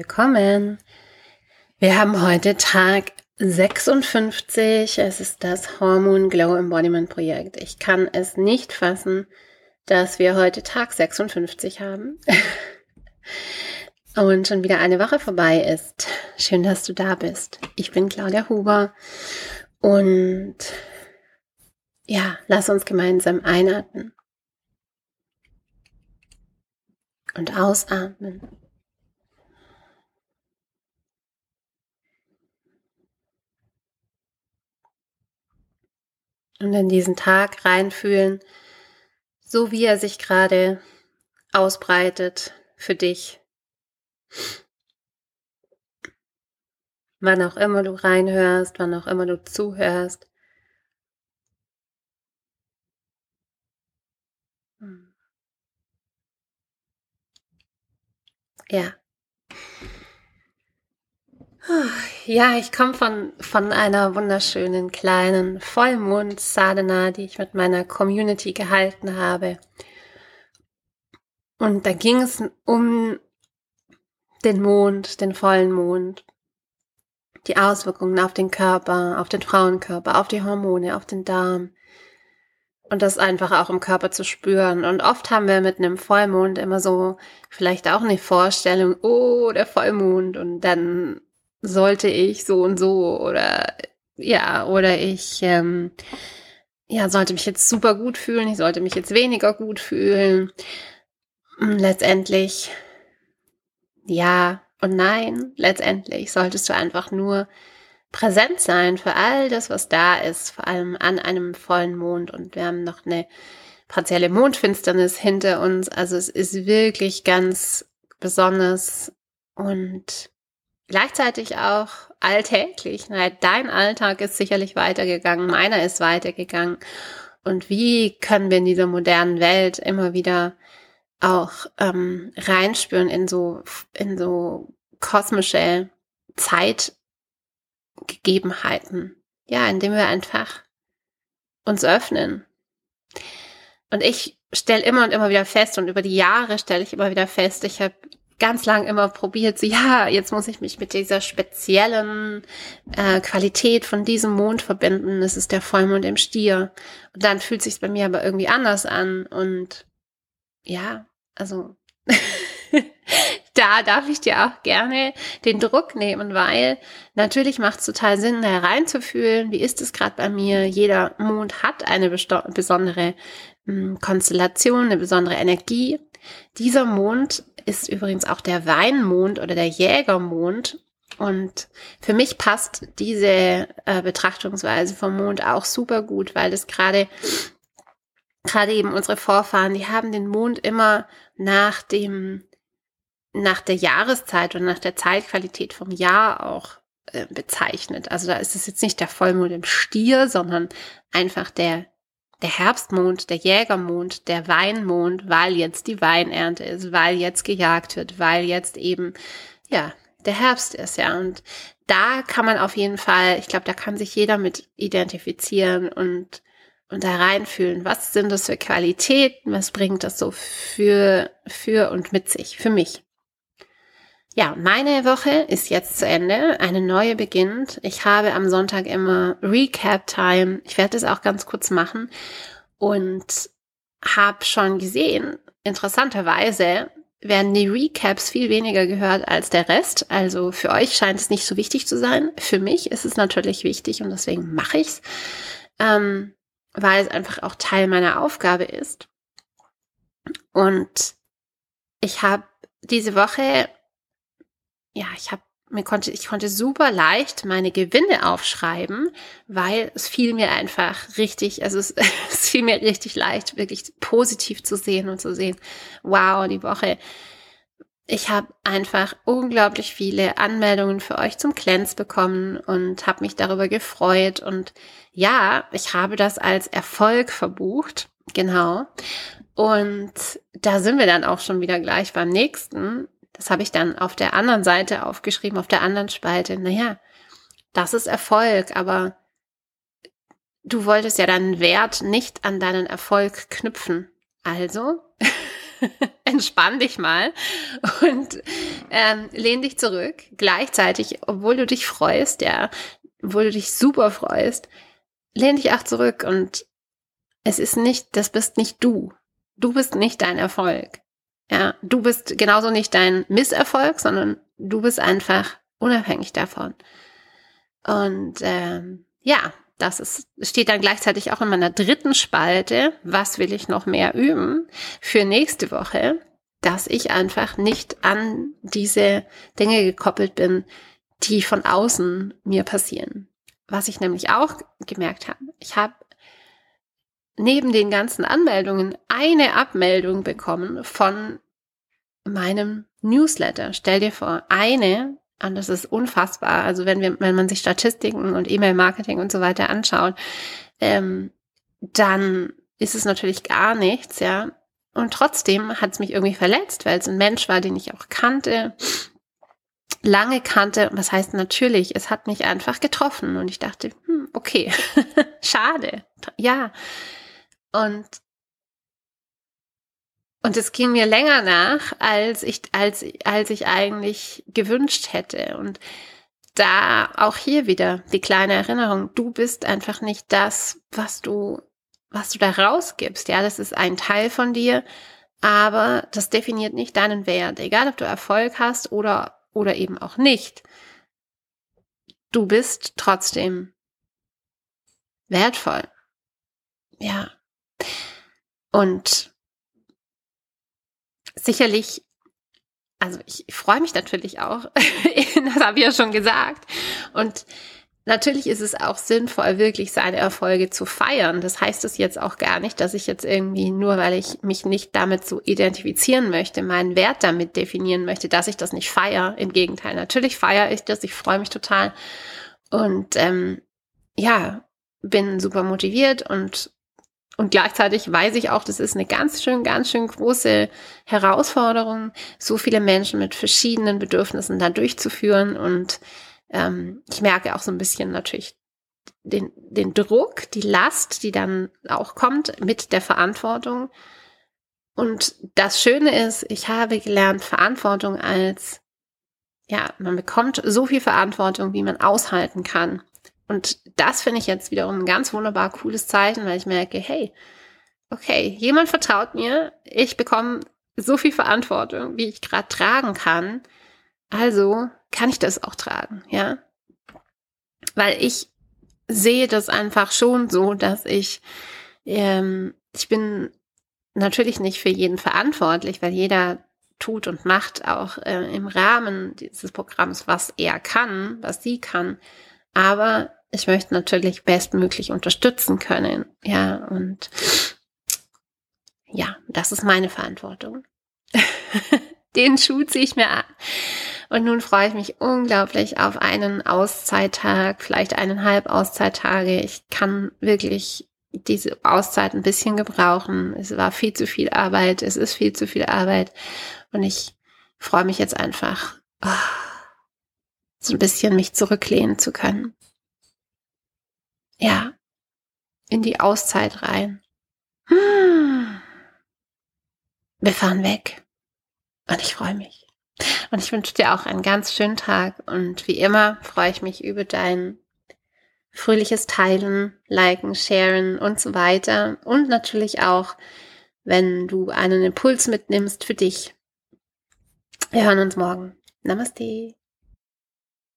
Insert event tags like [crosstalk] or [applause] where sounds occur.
Willkommen. Wir haben heute Tag 56. Es ist das Hormone Glow Embodiment Projekt. Ich kann es nicht fassen, dass wir heute Tag 56 haben. [laughs] Und schon wieder eine Woche vorbei ist. Schön, dass du da bist. Ich bin Claudia Huber und ja, lass uns gemeinsam einatmen und ausatmen. Und in diesen Tag reinfühlen, so wie er sich gerade ausbreitet für dich. Wann auch immer du reinhörst, wann auch immer du zuhörst. Ja. Ja, ich komme von, von einer wunderschönen kleinen Vollmond-Sadhana, die ich mit meiner Community gehalten habe. Und da ging es um den Mond, den vollen Mond, die Auswirkungen auf den Körper, auf den Frauenkörper, auf die Hormone, auf den Darm. Und das einfach auch im Körper zu spüren. Und oft haben wir mit einem Vollmond immer so vielleicht auch eine Vorstellung, oh, der Vollmond. Und dann sollte ich so und so oder ja, oder ich ähm, ja, sollte mich jetzt super gut fühlen, ich sollte mich jetzt weniger gut fühlen. Hm, letztendlich ja und nein, letztendlich solltest du einfach nur präsent sein für all das, was da ist, vor allem an einem vollen Mond. Und wir haben noch eine partielle Mondfinsternis hinter uns. Also es ist wirklich ganz besonders und gleichzeitig auch alltäglich. Dein Alltag ist sicherlich weitergegangen, meiner ist weitergegangen. Und wie können wir in dieser modernen Welt immer wieder auch ähm, reinspüren in so in so kosmische Zeitgegebenheiten? Ja, indem wir einfach uns öffnen. Und ich stelle immer und immer wieder fest und über die Jahre stelle ich immer wieder fest, ich habe ganz lang immer probiert, so ja, jetzt muss ich mich mit dieser speziellen äh, Qualität von diesem Mond verbinden. Das ist der Vollmond im Stier. Und dann fühlt sich bei mir aber irgendwie anders an. Und ja, also [laughs] da darf ich dir auch gerne den Druck nehmen, weil natürlich macht es total Sinn, da reinzufühlen, wie ist es gerade bei mir. Jeder Mond hat eine besondere hm, Konstellation, eine besondere Energie. Dieser Mond ist übrigens auch der Weinmond oder der Jägermond. Und für mich passt diese äh, Betrachtungsweise vom Mond auch super gut, weil das gerade gerade eben unsere Vorfahren, die haben den Mond immer nach dem nach der Jahreszeit und nach der Zeitqualität vom Jahr auch äh, bezeichnet. Also da ist es jetzt nicht der Vollmond im Stier, sondern einfach der der Herbstmond, der Jägermond, der Weinmond, weil jetzt die Weinernte ist, weil jetzt gejagt wird, weil jetzt eben, ja, der Herbst ist, ja. Und da kann man auf jeden Fall, ich glaube, da kann sich jeder mit identifizieren und, und da reinfühlen. Was sind das für Qualitäten? Was bringt das so für, für und mit sich, für mich? Ja, meine Woche ist jetzt zu Ende. Eine neue beginnt. Ich habe am Sonntag immer Recap-Time. Ich werde das auch ganz kurz machen und habe schon gesehen, interessanterweise werden die Recaps viel weniger gehört als der Rest. Also für euch scheint es nicht so wichtig zu sein. Für mich ist es natürlich wichtig und deswegen mache ich's, ähm, weil es einfach auch Teil meiner Aufgabe ist. Und ich habe diese Woche ja, ich habe mir konnte, ich konnte super leicht meine Gewinne aufschreiben, weil es fiel mir einfach richtig, also es, [laughs] es fiel mir richtig leicht, wirklich positiv zu sehen und zu sehen, wow, die Woche. Ich habe einfach unglaublich viele Anmeldungen für euch zum Cleanse bekommen und habe mich darüber gefreut. Und ja, ich habe das als Erfolg verbucht. Genau. Und da sind wir dann auch schon wieder gleich beim nächsten. Das habe ich dann auf der anderen Seite aufgeschrieben, auf der anderen Spalte. Naja, das ist Erfolg, aber du wolltest ja deinen Wert nicht an deinen Erfolg knüpfen. Also [laughs] entspann dich mal und ähm, lehn dich zurück. Gleichzeitig, obwohl du dich freust, ja, obwohl du dich super freust, lehn dich auch zurück und es ist nicht, das bist nicht du. Du bist nicht dein Erfolg. Ja, du bist genauso nicht dein Misserfolg, sondern du bist einfach unabhängig davon. Und ähm, ja, das ist, steht dann gleichzeitig auch in meiner dritten Spalte, was will ich noch mehr üben für nächste Woche, dass ich einfach nicht an diese Dinge gekoppelt bin, die von außen mir passieren. Was ich nämlich auch gemerkt habe, ich habe neben den ganzen Anmeldungen eine Abmeldung bekommen von meinem Newsletter. Stell dir vor, eine und das ist unfassbar. Also wenn wir, wenn man sich Statistiken und E-Mail-Marketing und so weiter anschaut, ähm, dann ist es natürlich gar nichts, ja. Und trotzdem hat es mich irgendwie verletzt, weil es ein Mensch war, den ich auch kannte, lange kannte. Was heißt natürlich, es hat mich einfach getroffen und ich dachte, hm, okay, [laughs] schade, ja. Und und es ging mir länger nach, als ich, als, als ich eigentlich gewünscht hätte. Und da auch hier wieder die kleine Erinnerung, du bist einfach nicht das, was du, was du da rausgibst. Ja, das ist ein Teil von dir, aber das definiert nicht deinen Wert. Egal, ob du Erfolg hast oder, oder eben auch nicht. Du bist trotzdem wertvoll. Ja. Und sicherlich, also ich, freue mich natürlich auch, [laughs] das habe ich ja schon gesagt. Und Natürlich ist es auch sinnvoll, wirklich seine Erfolge zu feiern. Das heißt es jetzt auch gar nicht, dass ich jetzt irgendwie nur, weil ich mich nicht damit so identifizieren möchte, meinen Wert damit definieren möchte, dass ich das nicht feiere. Im Gegenteil, natürlich feiere ich das. Ich freue mich total und ähm, ja, bin super motiviert und und gleichzeitig weiß ich auch, das ist eine ganz schön, ganz schön große Herausforderung, so viele Menschen mit verschiedenen Bedürfnissen da durchzuführen. Und ähm, ich merke auch so ein bisschen natürlich den, den Druck, die Last, die dann auch kommt mit der Verantwortung. Und das Schöne ist, ich habe gelernt, Verantwortung als, ja, man bekommt so viel Verantwortung, wie man aushalten kann. Und das finde ich jetzt wiederum ein ganz wunderbar cooles Zeichen, weil ich merke, hey, okay, jemand vertraut mir, ich bekomme so viel Verantwortung, wie ich gerade tragen kann. Also kann ich das auch tragen, ja? Weil ich sehe das einfach schon so, dass ich, ähm, ich bin natürlich nicht für jeden verantwortlich, weil jeder tut und macht auch äh, im Rahmen dieses Programms, was er kann, was sie kann. Aber ich möchte natürlich bestmöglich unterstützen können. Ja, und ja, das ist meine Verantwortung. [laughs] Den Schuh ziehe ich mir an. Und nun freue ich mich unglaublich auf einen Auszeittag, vielleicht eineinhalb Auszeittage. Ich kann wirklich diese Auszeit ein bisschen gebrauchen. Es war viel zu viel Arbeit, es ist viel zu viel Arbeit. Und ich freue mich jetzt einfach, oh, so ein bisschen mich zurücklehnen zu können ja, in die Auszeit rein. Hm. Wir fahren weg. Und ich freue mich. Und ich wünsche dir auch einen ganz schönen Tag. Und wie immer freue ich mich über dein fröhliches Teilen, Liken, Sharen und so weiter. Und natürlich auch, wenn du einen Impuls mitnimmst für dich. Wir hören uns morgen. Namaste.